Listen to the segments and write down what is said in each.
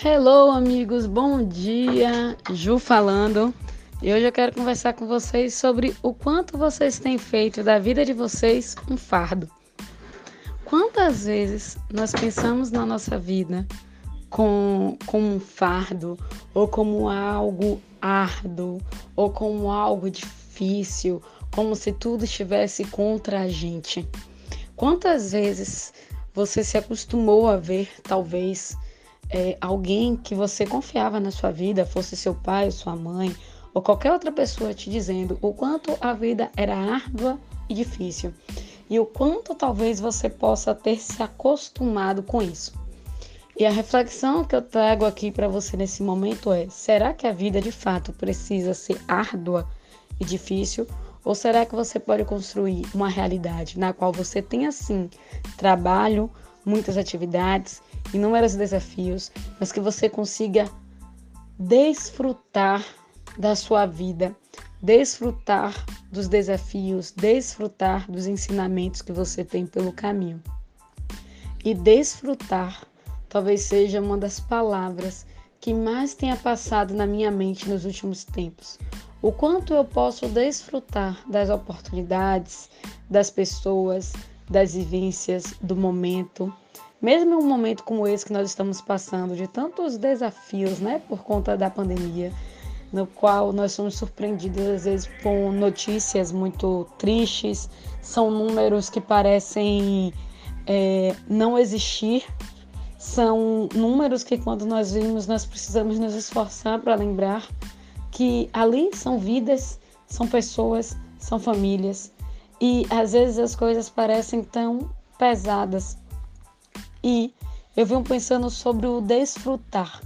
Hello, amigos, bom dia. Ju falando. E hoje eu quero conversar com vocês sobre o quanto vocês têm feito da vida de vocês um fardo. Quantas vezes nós pensamos na nossa vida com, como um fardo, ou como algo árduo, ou como algo difícil, como se tudo estivesse contra a gente? Quantas vezes você se acostumou a ver, talvez, é, alguém que você confiava na sua vida, fosse seu pai, sua mãe ou qualquer outra pessoa te dizendo o quanto a vida era árdua e difícil e o quanto talvez você possa ter se acostumado com isso. E a reflexão que eu trago aqui para você nesse momento é: será que a vida de fato precisa ser árdua e difícil? Ou será que você pode construir uma realidade na qual você tenha sim trabalho, muitas atividades inúmeros desafios, mas que você consiga desfrutar da sua vida, desfrutar dos desafios, desfrutar dos ensinamentos que você tem pelo caminho. E desfrutar talvez seja uma das palavras que mais tenha passado na minha mente nos últimos tempos. O quanto eu posso desfrutar das oportunidades, das pessoas, das vivências, do momento. Mesmo em um momento como esse que nós estamos passando, de tantos desafios, né, por conta da pandemia, no qual nós somos surpreendidos às vezes com notícias muito tristes, são números que parecem é, não existir, são números que quando nós vimos nós precisamos nos esforçar para lembrar que ali são vidas, são pessoas, são famílias e às vezes as coisas parecem tão pesadas, e eu venho pensando sobre o desfrutar.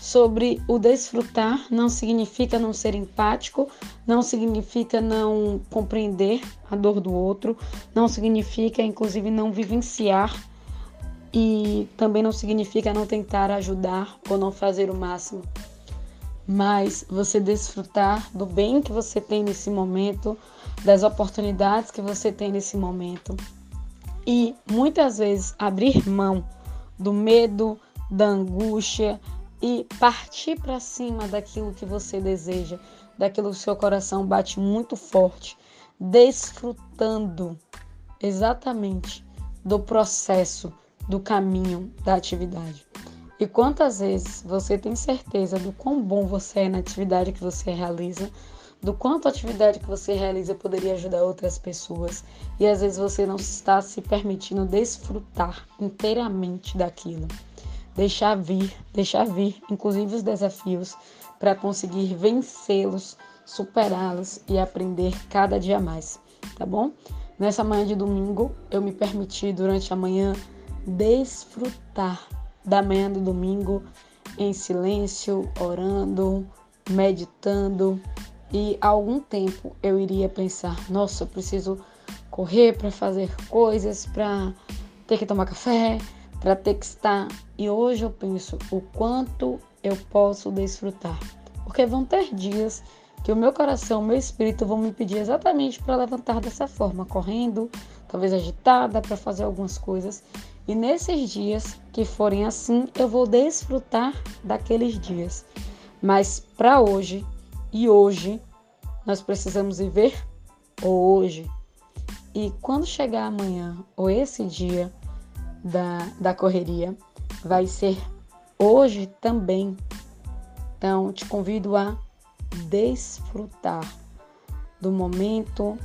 Sobre o desfrutar não significa não ser empático, não significa não compreender a dor do outro, não significa inclusive não vivenciar e também não significa não tentar ajudar ou não fazer o máximo. Mas você desfrutar do bem que você tem nesse momento, das oportunidades que você tem nesse momento e muitas vezes abrir mão do medo, da angústia e partir para cima daquilo que você deseja, daquilo que seu coração bate muito forte, desfrutando exatamente do processo, do caminho da atividade. E quantas vezes você tem certeza do quão bom você é na atividade que você realiza, do quanto a atividade que você realiza poderia ajudar outras pessoas e às vezes você não está se permitindo desfrutar inteiramente daquilo. Deixar vir, deixar vir, inclusive os desafios, para conseguir vencê-los, superá-los e aprender cada dia mais, tá bom? Nessa manhã de domingo, eu me permiti durante a manhã desfrutar da manhã do domingo em silêncio, orando, meditando, e algum tempo eu iria pensar: nossa, eu preciso correr para fazer coisas, para ter que tomar café, para ter que estar. E hoje eu penso o quanto eu posso desfrutar. Porque vão ter dias que o meu coração, o meu espírito vão me pedir exatamente para levantar dessa forma, correndo, talvez agitada para fazer algumas coisas. E nesses dias que forem assim, eu vou desfrutar daqueles dias. Mas para hoje, e hoje nós precisamos viver hoje. E quando chegar amanhã ou esse dia da, da correria, vai ser hoje também. Então, te convido a desfrutar do momento,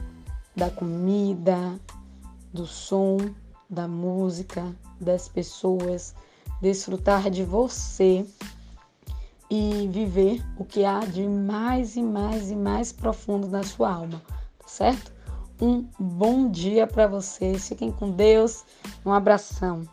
da comida, do som, da música, das pessoas, desfrutar de você e viver o que há de mais e mais e mais profundo na sua alma, tá certo? Um bom dia para vocês, fiquem com Deus, um abração.